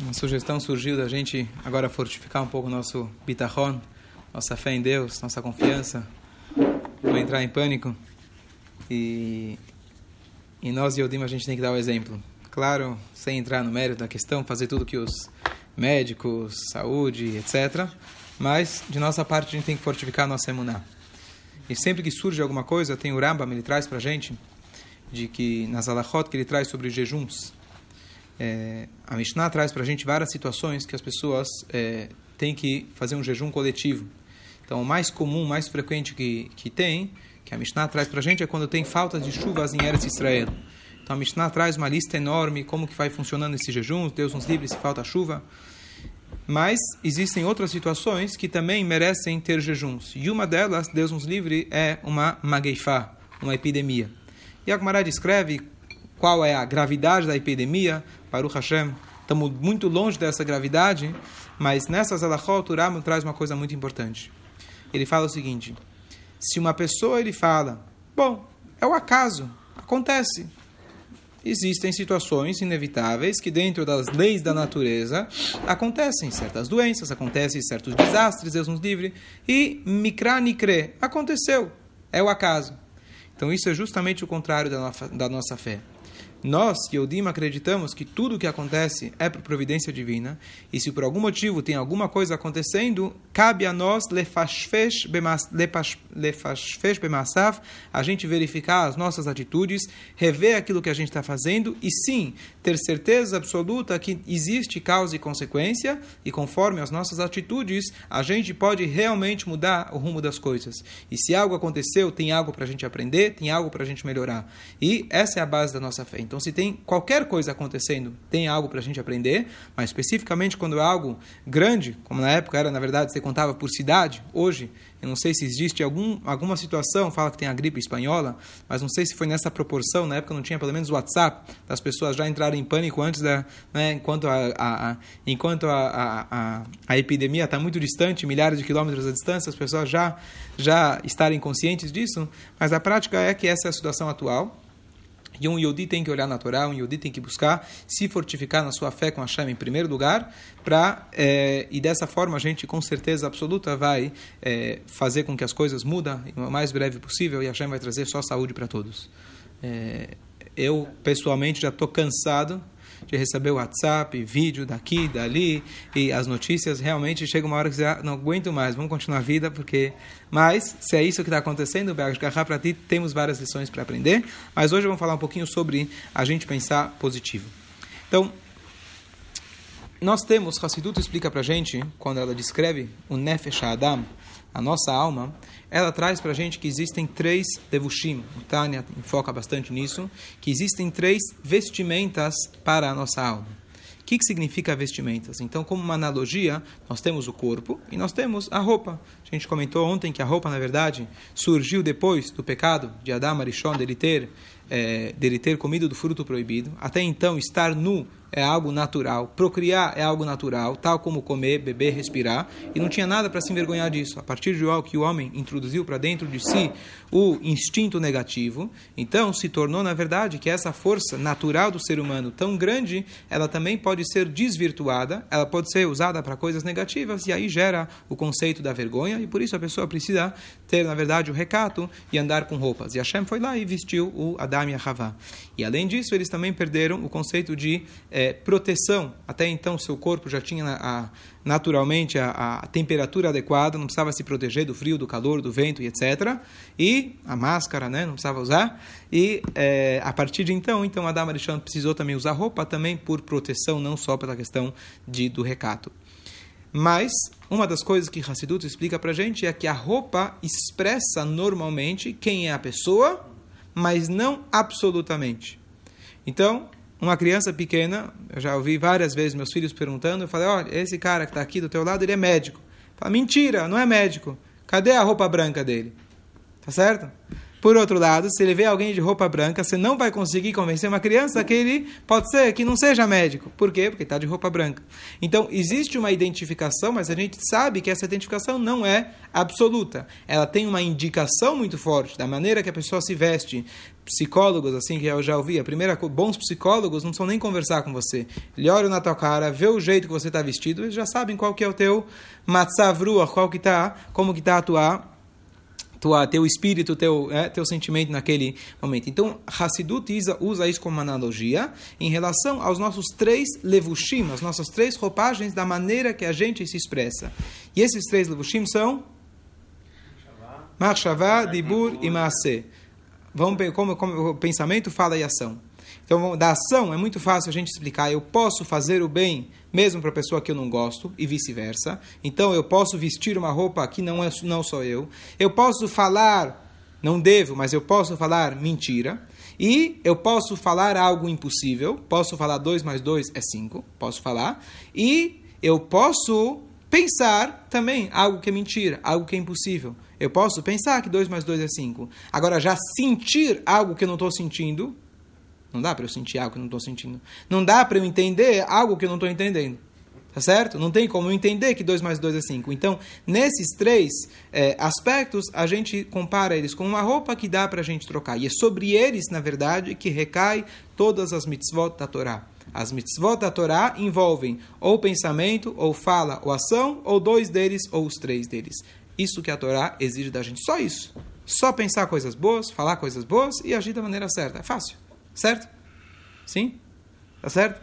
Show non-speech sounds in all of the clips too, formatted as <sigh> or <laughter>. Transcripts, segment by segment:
Uma sugestão surgiu da gente agora fortificar um pouco o nosso bitachon, nossa fé em Deus, nossa confiança, não entrar em pânico. E, e nós, Yodim, a gente tem que dar o exemplo. Claro, sem entrar no mérito da questão, fazer tudo que os médicos, saúde, etc. Mas, de nossa parte, a gente tem que fortificar a nossa emuná. E sempre que surge alguma coisa, tem o Rambam, ele traz para gente, de que nas alachot que ele traz sobre jejuns, é, a Mishnah traz para a gente várias situações que as pessoas é, têm que fazer um jejum coletivo. Então, o mais comum, mais frequente que, que tem, que a Mishnah traz para a gente, é quando tem falta de chuvas em Eretz Israel. Então, a Mishnah traz uma lista enorme, como que vai funcionando esse jejum, Deus nos livre se falta chuva. Mas existem outras situações que também merecem ter jejuns. E uma delas, Deus nos livre, é uma mageifá, uma epidemia. E a Gemara descreve qual é a gravidade da epidemia, Baruch Hashem, estamos muito longe dessa gravidade, mas nessas alachot, o Rambam traz uma coisa muito importante. Ele fala o seguinte, se uma pessoa ele fala, bom, é o acaso, acontece. Existem situações inevitáveis que dentro das leis da natureza acontecem certas doenças, acontecem certos desastres, Deus nos livre, e mikra nikre, aconteceu, é o acaso. Então isso é justamente o contrário da nossa, da nossa fé. Nós, Yodim, acreditamos que tudo o que acontece é por providência divina, e se por algum motivo tem alguma coisa acontecendo, cabe a nós, lefashfesh bemassav, a gente verificar as nossas atitudes, rever aquilo que a gente está fazendo, e sim, ter certeza absoluta que existe causa e consequência, e conforme as nossas atitudes, a gente pode realmente mudar o rumo das coisas. E se algo aconteceu, tem algo para a gente aprender, tem algo para a gente melhorar. E essa é a base da nossa fé. Então, se tem qualquer coisa acontecendo, tem algo para a gente aprender, mas especificamente quando é algo grande, como na época era, na verdade, você contava por cidade, hoje, eu não sei se existe algum, alguma situação, fala que tem a gripe espanhola, mas não sei se foi nessa proporção, na época não tinha pelo menos WhatsApp, das pessoas já entrarem em pânico antes da. Né, enquanto a, a, a enquanto a, a, a epidemia está muito distante, milhares de quilômetros à distância, as pessoas já, já estarem conscientes disso, mas a prática é que essa é a situação atual. E um Yodi tem que olhar na Torá, um Yodi tem que buscar se fortificar na sua fé com Hashem em primeiro lugar, pra, é, e dessa forma a gente com certeza absoluta vai é, fazer com que as coisas mudem o mais breve possível e Hashem vai trazer só saúde para todos. É, eu pessoalmente já estou cansado de receber WhatsApp, vídeo daqui, dali, e as notícias, realmente chega uma hora que você ah, não aguento mais, vamos continuar a vida, porque... Mas, se é isso que está acontecendo, para ti, temos várias lições para aprender, mas hoje vamos falar um pouquinho sobre a gente pensar positivo. Então, nós temos, Hassidut explica para gente, quando ela descreve o Nefesh Adam, a nossa alma, ela traz para a gente que existem três devushim. O Tânia foca bastante nisso, que existem três vestimentas para a nossa alma. O que, que significa vestimentas? Então, como uma analogia, nós temos o corpo e nós temos a roupa. A gente comentou ontem que a roupa, na verdade, surgiu depois do pecado de Adão Arishon, dele ter, é, dele ter comido do fruto proibido. Até então, estar nu é algo natural, procriar é algo natural, tal como comer, beber, respirar, e não tinha nada para se envergonhar disso. A partir de algo que o homem introduziu para dentro de si o instinto negativo, então se tornou, na verdade, que essa força natural do ser humano tão grande, ela também pode ser desvirtuada, ela pode ser usada para coisas negativas, e aí gera o conceito da vergonha, e por isso a pessoa precisa ter, na verdade, o recato e andar com roupas. E Hashem foi lá e vestiu o Adam e a Havá. E além disso, eles também perderam o conceito de é, proteção. Até então, seu corpo já tinha a, naturalmente a, a, temperatura adequada, não precisava se proteger do frio, do calor, do vento e etc. E a máscara, né, não precisava usar. E é, a partir de então, então a dama Arishon precisou também usar roupa, também por proteção, não só pela questão de, do recato. Mas uma das coisas que Hassidut explica para gente é que a roupa expressa normalmente quem é a pessoa, mas não absolutamente. Então, uma criança pequena, eu já ouvi várias vezes meus filhos perguntando, eu falei, olha, esse cara que está aqui do teu lado, ele é médico. Fala, mentira, não é médico. Cadê a roupa branca dele? Tá certo? Por outro lado, se ele vê alguém de roupa branca, você não vai conseguir convencer uma criança que ele pode ser que não seja médico. Por quê? Porque está de roupa branca. Então, existe uma identificação, mas a gente sabe que essa identificação não é absoluta. Ela tem uma indicação muito forte da maneira que a pessoa se veste. Psicólogos, assim que eu já ouvi, a primeira bons psicólogos não são nem conversar com você. Ele olha na tua cara, vê o jeito que você está vestido, eles já sabem qual que é o teu matzavrua, qual que tá, como que está a tua tua, teu espírito, teu, é, teu sentimento naquele momento. Então, Hassidut usa, isso como uma analogia em relação aos nossos três levushim, as nossas três roupagens da maneira que a gente se expressa. E esses três levushim são Machshavá, Dibur e Maaseh. Vamos ver como, como o pensamento, fala e ação. Então, da ação é muito fácil a gente explicar. Eu posso fazer o bem mesmo para a pessoa que eu não gosto e vice-versa. Então, eu posso vestir uma roupa que não é não sou eu. Eu posso falar, não devo, mas eu posso falar mentira. E eu posso falar algo impossível. Posso falar 2 mais 2 é 5. Posso falar. E eu posso pensar também algo que é mentira, algo que é impossível. Eu posso pensar que 2 mais 2 é 5. Agora, já sentir algo que eu não estou sentindo, não dá para eu sentir algo que eu não estou sentindo. Não dá para eu entender algo que eu não estou entendendo. Tá certo? Não tem como entender que 2 mais 2 é 5. Então, nesses três é, aspectos, a gente compara eles com uma roupa que dá para a gente trocar. E é sobre eles, na verdade, que recai todas as mitzvot da Torá. As mitzvot da Torá envolvem ou pensamento, ou fala, ou ação, ou dois deles, ou os três deles. Isso que a Torá exige da gente. Só isso. Só pensar coisas boas, falar coisas boas e agir da maneira certa. É fácil. Certo? Sim? Tá certo?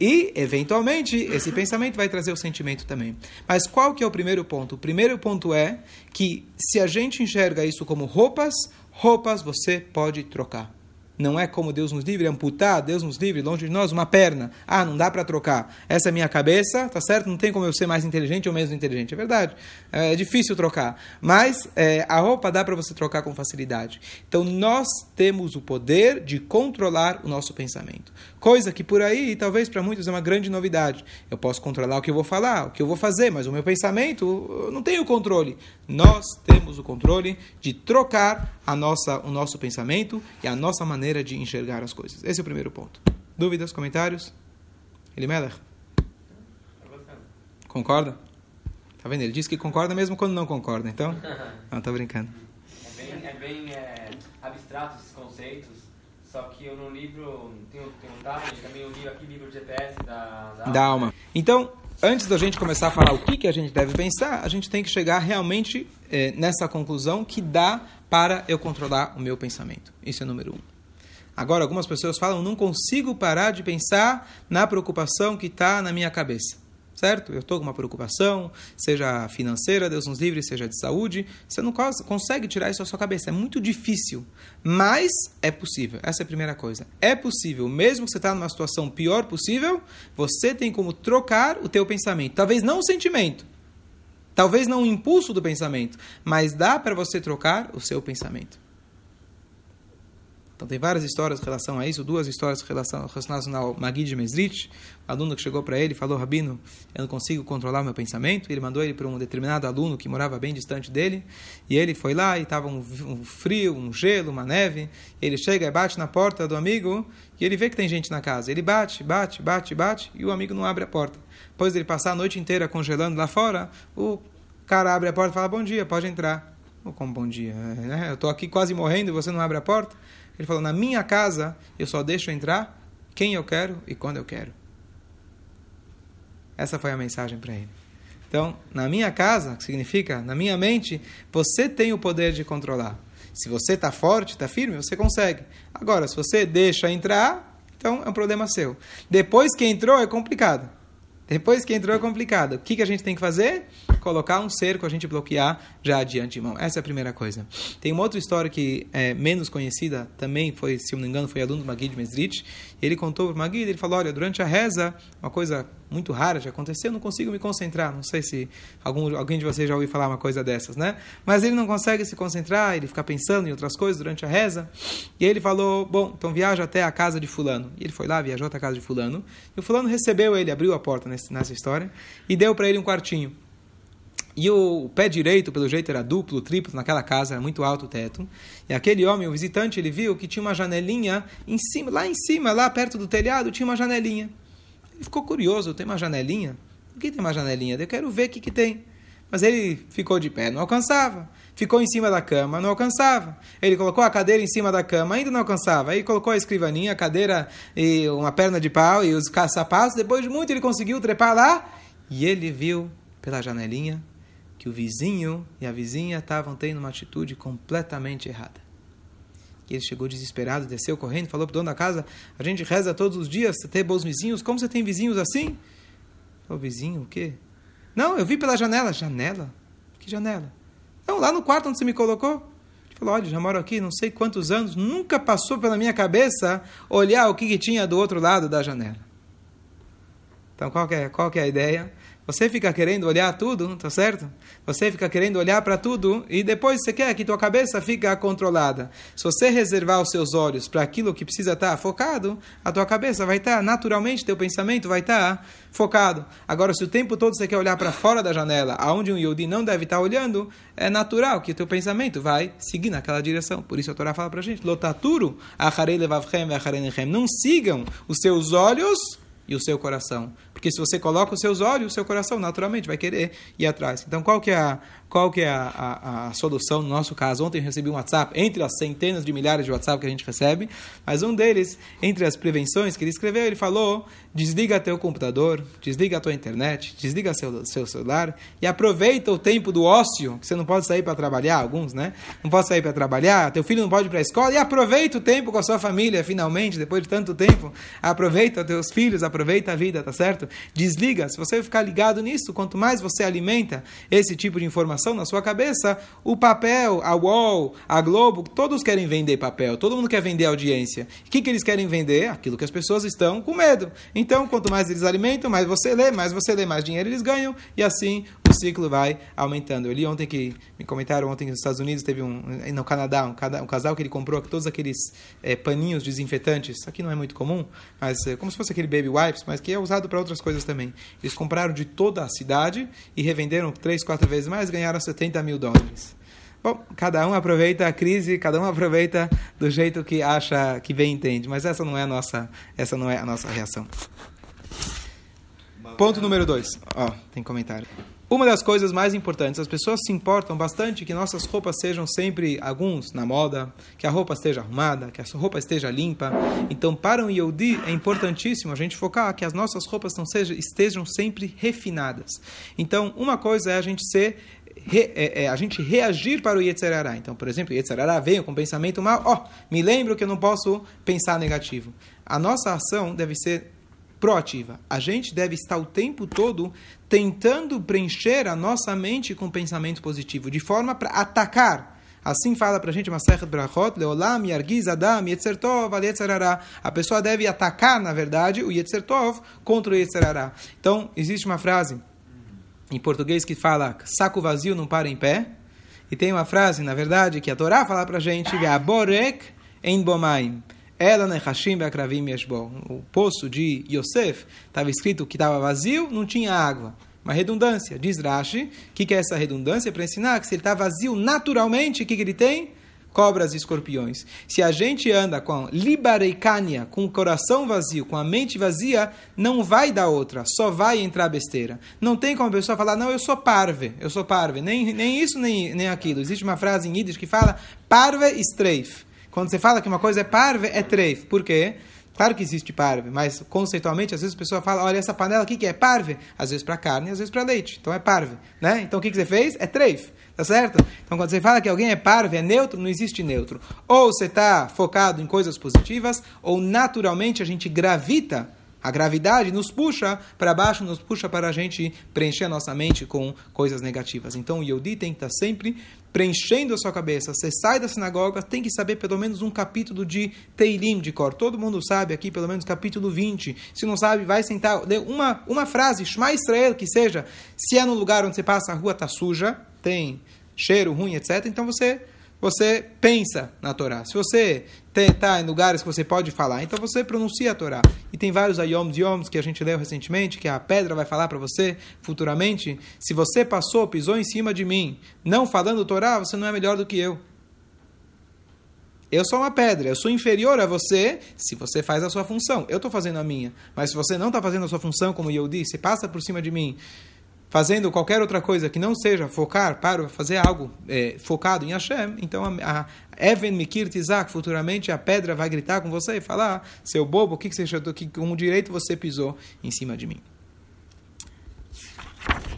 E, eventualmente, esse pensamento vai trazer o sentimento também. Mas qual que é o primeiro ponto? O primeiro ponto é que se a gente enxerga isso como roupas, roupas você pode trocar. Não é como Deus nos livre, amputar, Deus nos livre, longe de nós, uma perna. Ah, não dá para trocar. Essa é a minha cabeça, tá certo? Não tem como eu ser mais inteligente ou menos inteligente. É verdade. É difícil trocar. Mas é, a roupa dá para você trocar com facilidade. Então nós temos o poder de controlar o nosso pensamento. Coisa que por aí, talvez para muitos, é uma grande novidade. Eu posso controlar o que eu vou falar, o que eu vou fazer, mas o meu pensamento, eu não tenho controle. Nós temos o controle de trocar a nossa, o nosso pensamento e a nossa maneira de enxergar as coisas. Esse é o primeiro ponto. Dúvidas, comentários? Elimelech? Concorda? Tá vendo? Ele diz que concorda mesmo quando não concorda, então? <laughs> Não, tá brincando. É bem, é bem é, abstrato esses conceitos. Só que eu no livro, tem, um Dharma, também o livro aqui, livro de GPS da, da, da alma. Então, antes da gente começar a falar o que, que a gente deve pensar, a gente tem que chegar realmente é, nessa conclusão que dá para eu controlar o meu pensamento. Isso é número um. Agora, algumas pessoas falam, não consigo parar de pensar na preocupação que está na minha cabeça certo? Eu estou com uma preocupação, seja financeira, Deus nos livre, seja de saúde, você não consegue tirar isso da sua cabeça, é muito difícil, mas é possível, essa é a primeira coisa. É possível, mesmo que você está numa situação pior possível, você tem como trocar o teu pensamento, talvez não o sentimento, talvez não o impulso do pensamento, mas dá para você trocar o seu pensamento. Então tem várias histórias em relação a isso, duas histórias relacionadas ao Magui de Mesrit, um aluno que chegou para ele e falou, Rabino, eu não consigo controlar meu pensamento. Ele mandou ele para um determinado aluno que morava bem distante dele, e ele foi lá e estava um, um, frio, um gelo, uma neve. Ele chega e bate na porta do amigo e ele vê que tem gente na casa. Ele bate, bate, bate, bate e o amigo não abre a porta. Depois dele passar a noite inteira congelando lá fora, o cara abre a porta e fala, bom dia, pode entrar. Como bom dia? É, eu estou aqui quase morrendo e você não abre a porta? Ele falou: na minha casa eu só deixo entrar quem eu quero e quando eu quero. Essa foi a mensagem para ele. Então, na minha casa, que significa na minha mente, você tem o poder de controlar. Se você está forte, está firme, você consegue. Agora, se você deixa entrar, então é um problema seu. Depois que entrou, é complicado. Depois que entrou é complicado. O que, que a gente tem que fazer? Colocar um cerco, a gente bloquear já de antemão. Essa é a primeira coisa. Tem uma outra história que é menos conhecida, também foi, se eu não me engano, foi aluno do Magid Mesrit. Ele contou para o Magid, ele falou, olha, durante a reza, uma coisa muito rara de acontecer, eu não consigo me concentrar. Não sei se algum, alguém de vocês já ouviu falar uma coisa dessas, né? Mas ele não consegue se concentrar, ele fica pensando em outras coisas durante a reza. E ele falou: Bom, então viaja até a casa de Fulano. E ele foi lá, viajou até a casa de Fulano. E o Fulano recebeu ele, abriu a porta nessa história e deu para ele um quartinho. E o pé direito, pelo jeito, era duplo, triplo naquela casa, era muito alto o teto. E aquele homem, o visitante, ele viu que tinha uma janelinha em cima, lá em cima, lá perto do telhado, tinha uma janelinha. Ele ficou curioso, tem uma janelinha? Por que tem uma janelinha? Eu quero ver o que, que tem. Mas ele ficou de pé, não alcançava. Ficou em cima da cama, não alcançava. Ele colocou a cadeira em cima da cama, ainda não alcançava. Aí colocou a escrivaninha, a cadeira e uma perna de pau e os sapatos. Depois de muito ele conseguiu trepar lá e ele viu pela janelinha que o vizinho e a vizinha estavam tendo uma atitude completamente errada. E ele chegou desesperado, desceu correndo, falou para o dono da casa: A gente reza todos os dias, ter bons vizinhos, como você tem vizinhos assim? O vizinho, o quê? Não, eu vi pela janela. Janela? Que janela? Não, lá no quarto onde você me colocou. Ele falou: Olha, já moro aqui não sei quantos anos, nunca passou pela minha cabeça olhar o que, que tinha do outro lado da janela. Então, qual é, qual é a ideia? Você fica querendo olhar tudo, tá certo? Você fica querendo olhar para tudo e depois você quer que tua cabeça fique controlada. Se você reservar os seus olhos para aquilo que precisa estar tá focado, a tua cabeça vai estar, tá, naturalmente, teu pensamento vai estar tá focado. Agora, se o tempo todo você quer olhar para fora da janela, aonde um Yodi não deve estar olhando, é natural que o teu pensamento vai seguir naquela direção. Por isso a Torá fala para a gente, lotaturo, não sigam os seus olhos e o seu coração. Porque se você coloca os seus olhos, o seu coração naturalmente vai querer ir atrás. Então, qual que é a, qual que é a, a, a, solução no nosso caso? Ontem eu recebi um WhatsApp, entre as centenas de milhares de WhatsApp que a gente recebe, mas um deles, entre as prevenções que ele escreveu, ele falou: desliga teu computador, desliga a tua internet, desliga seu, seu celular e aproveita o tempo do ócio, que você não pode sair para trabalhar, alguns, né? Não pode sair para trabalhar, teu filho não pode ir para a escola, e aproveita o tempo com a sua família, finalmente, depois de tanto tempo. Aproveita teus filhos, aproveita a vida, tá certo? Desliga. Se você ficar ligado nisso, quanto mais você alimenta esse tipo de informação, informação na sua cabeça, o papel, a UOL, a Globo, todos querem vender papel, todo mundo quer vender audiência. O que, que eles querem vender? Aquilo que as pessoas estão com medo. Então, quanto mais eles alimentam, mais você lê, mais você lê, mais dinheiro eles ganham, e assim o ciclo vai aumentando. Eu li ontem que, me comentaram ontem que nos Estados Unidos teve um, no Canadá, um, um casal que ele comprou todos aqueles é, paninhos desinfetantes, aqui não é muito comum, mas é, como se fosse aquele baby wipes, mas que é usado para outras coisas também. Eles compraram de toda a cidade e revenderam três, quatro vezes mais, ganharam ganharam 70 mil dólares. Bom, cada um aproveita a crise, cada um aproveita do jeito que acha que bem entende, mas essa não é a nossa, essa não é a nossa reação. Ponto número dois. Ó, oh, tem comentário. Uma das coisas mais importantes, as pessoas se importam bastante que nossas roupas sejam sempre, alguns, na moda, que a roupa esteja arrumada, que a roupa esteja limpa. Então, para um Yehudi, é importantíssimo a gente focar que as nossas roupas não sejam, estejam sempre refinadas. Então, uma coisa é a gente ser Re, é, é, a gente reagir para o Yetzerará. Então, por exemplo, o Yetzerará veio com pensamento mal, ó, oh, me lembro que eu não posso pensar negativo. A nossa ação deve ser proativa. A gente deve estar o tempo todo tentando preencher a nossa mente com pensamento positivo, de forma para atacar. Assim fala para a gente Masechet Brachot, Leolam, Yargiz, Adam, Yetzer Tov, Yetzerará. A pessoa deve atacar, na verdade, o Yetzer Tov contra o Yetzerará. Então, existe uma frase em português que fala saco vazio não para em pé. E tem uma frase, na verdade, que a Torá fala para a gente, Aborek em bomaim. Ela nechashim beakravim yeshbo. O poço de Yosef estava escrito que estava vazio, não tinha água. Uma redundância. Diz Rashi, o que, que é essa redundância? Para ensinar que se ele está vazio naturalmente, o que, que ele tem? cobras e escorpiões. Se a gente anda com libareikania, com o coração vazio, com a mente vazia, não vai dar outra, só vai entrar besteira. Não tem como a pessoa falar, não, eu sou parve, eu sou parve. Nem, nem isso, nem, nem aquilo. Existe uma frase em Yiddish que fala parve estreif. Quando você fala que uma coisa é parve, é treif. Por quê? Claro que existe parve, mas conceitualmente, às vezes a pessoa fala, olha, essa panela aqui que é parve? Às vezes para carne, às vezes para leite. Então é parve, né? Então o que, que você fez? É treif. Tá certo? Então, quando você fala que alguém é parvo, é neutro, não existe neutro. Ou você está focado em coisas positivas, ou naturalmente a gente gravita, a gravidade nos puxa para baixo, nos puxa para a gente preencher a nossa mente com coisas negativas. Então, o Yodi tem que estar sempre preenchendo a sua cabeça. Você sai da sinagoga, tem que saber pelo menos um capítulo de Teilim de cor. Todo mundo sabe aqui, pelo menos capítulo 20. Se não sabe, vai sentar, lê uma, uma frase, Shema Israel, que seja, se é no lugar onde você passa, a rua está suja, tem cheiro ruim, etc. Então você você pensa na Torá. Se você está em lugares que você pode falar, então você pronuncia a Torá. E tem vários ayoms e yoms que a gente leu recentemente, que a pedra vai falar para você futuramente. Se você passou, pisou em cima de mim, não falando Torá, você não é melhor do que eu. Eu sou uma pedra, eu sou inferior a você se você faz a sua função. Eu estou fazendo a minha. Mas se você não está fazendo a sua função, como eu disse, passa por cima de mim, fazendo qualquer outra coisa que não seja focar para fazer algo é, focado em Hashem, então a, a Mikir Tizak, futuramente a pedra vai gritar com você e falar: seu bobo, o que, que você achou? Que com direito você pisou em cima de mim?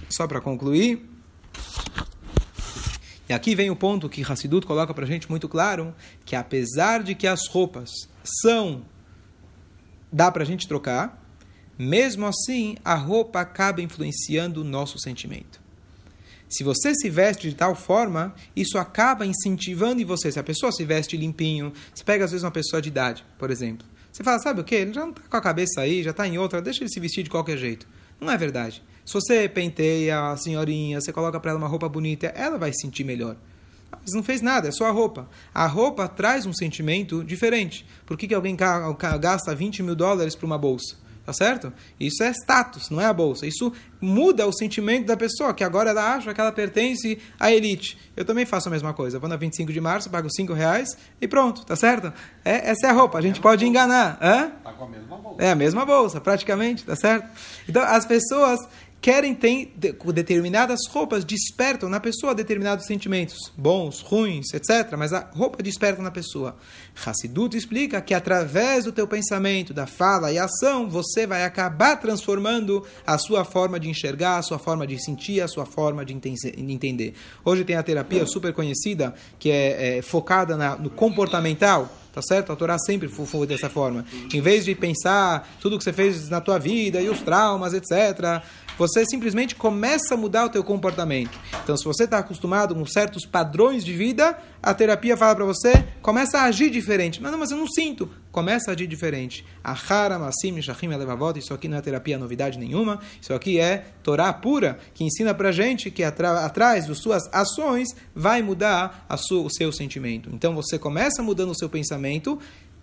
Só para concluir. E aqui vem o ponto que Hassidut coloca para a gente muito claro, que apesar de que as roupas são, dá para a gente trocar, mesmo assim a roupa acaba influenciando o nosso sentimento. Se você se veste de tal forma, isso acaba incentivando em você. Se a pessoa se veste limpinho, você pega às vezes uma pessoa de idade, por exemplo. Você fala, sabe o que? Ele já não está com a cabeça aí, já está em outra, deixa ele se vestir de qualquer jeito. Não é verdade. Se você penteia a senhorinha, você coloca para ela uma roupa bonita, ela vai se sentir melhor. Mas não fez nada, é só a roupa. A roupa traz um sentimento diferente. Por que, que alguém gasta 20 mil dólares para uma bolsa? Tá certo? Isso é status, não é a bolsa. Isso muda o sentimento da pessoa, que agora ela acha que ela pertence à elite. Eu também faço a mesma coisa. Eu vou na 25 de março, pago 5 reais e pronto, tá certo? É, essa é a roupa. A gente pode enganar. Hã? Tá com a mesma bolsa. É a mesma bolsa, praticamente, tá certo? Então, as pessoas querem ter determinadas roupas, despertam na pessoa determinados sentimentos, bons, ruins, etc. Mas a roupa desperta na pessoa. Hassidut explica que através do teu pensamento, da fala e ação, você vai acabar transformando a sua forma de enxergar, a sua forma de sentir, a sua forma de entender. Hoje tem a terapia super conhecida que é, é focada na, no comportamental Tá certo? A Torá sempre foi dessa forma. Em vez de pensar tudo que você fez na tua vida e os traumas, etc., você simplesmente começa a mudar o teu comportamento. Então, se você está acostumado com certos padrões de vida, a terapia fala para você, começa a agir diferente. Mas não, mas eu não sinto. Começa a agir diferente. Ahara, Massim, Shachim, Elevavot, isso aqui não é terapia novidade nenhuma. Isso aqui é Torá pura, que ensina para gente que atrás das suas ações vai mudar sua, o seu sentimento. Então, você começa mudando o seu pensamento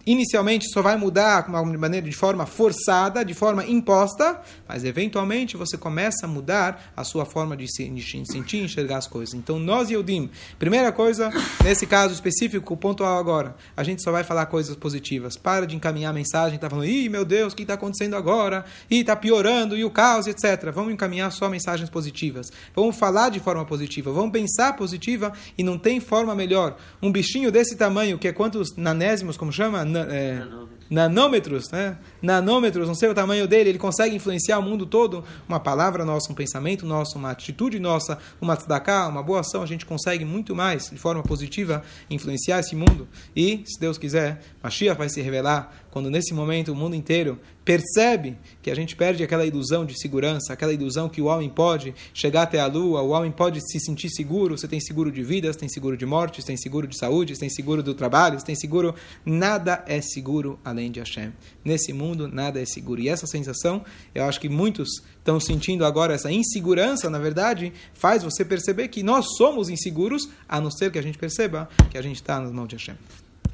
inicialmente só vai mudar de maneira de forma forçada, de forma imposta, mas eventualmente você começa a mudar a sua forma de, se, de sentir enxergar as coisas. Então, nós e Dim, primeira coisa, nesse caso específico, pontual agora, a gente só vai falar coisas positivas. Para de encaminhar mensagem, tá falando, ih, meu Deus, o que está acontecendo agora? Ih, está piorando, e o caos, etc. Vamos encaminhar só mensagens positivas. Vamos falar de forma positiva, vamos pensar positiva e não tem forma melhor. Um bichinho desse tamanho, que é quantos nanésimos, como chama? É, nanômetros, né? nanômetros, não sei o tamanho dele, ele consegue influenciar o mundo todo. Uma palavra nossa, um pensamento nosso, uma atitude nossa, uma tzedakah, uma boa ação, a gente consegue muito mais, de forma positiva, influenciar esse mundo. E, se Deus quiser, Mashiach vai se revelar quando nesse momento o mundo inteiro percebe que a gente perde aquela ilusão de segurança, aquela ilusão que o homem pode chegar até a lua, o homem pode se sentir seguro, você tem seguro de vida, você tem seguro de morte, você tem seguro de saúde, você tem seguro do trabalho, você tem seguro, nada é seguro além de Hashem. Nesse mundo nada é seguro. E essa sensação, eu acho que muitos estão sentindo agora essa insegurança, na verdade, faz você perceber que nós somos inseguros, a não ser que a gente perceba que a gente está nas mãos de Hashem.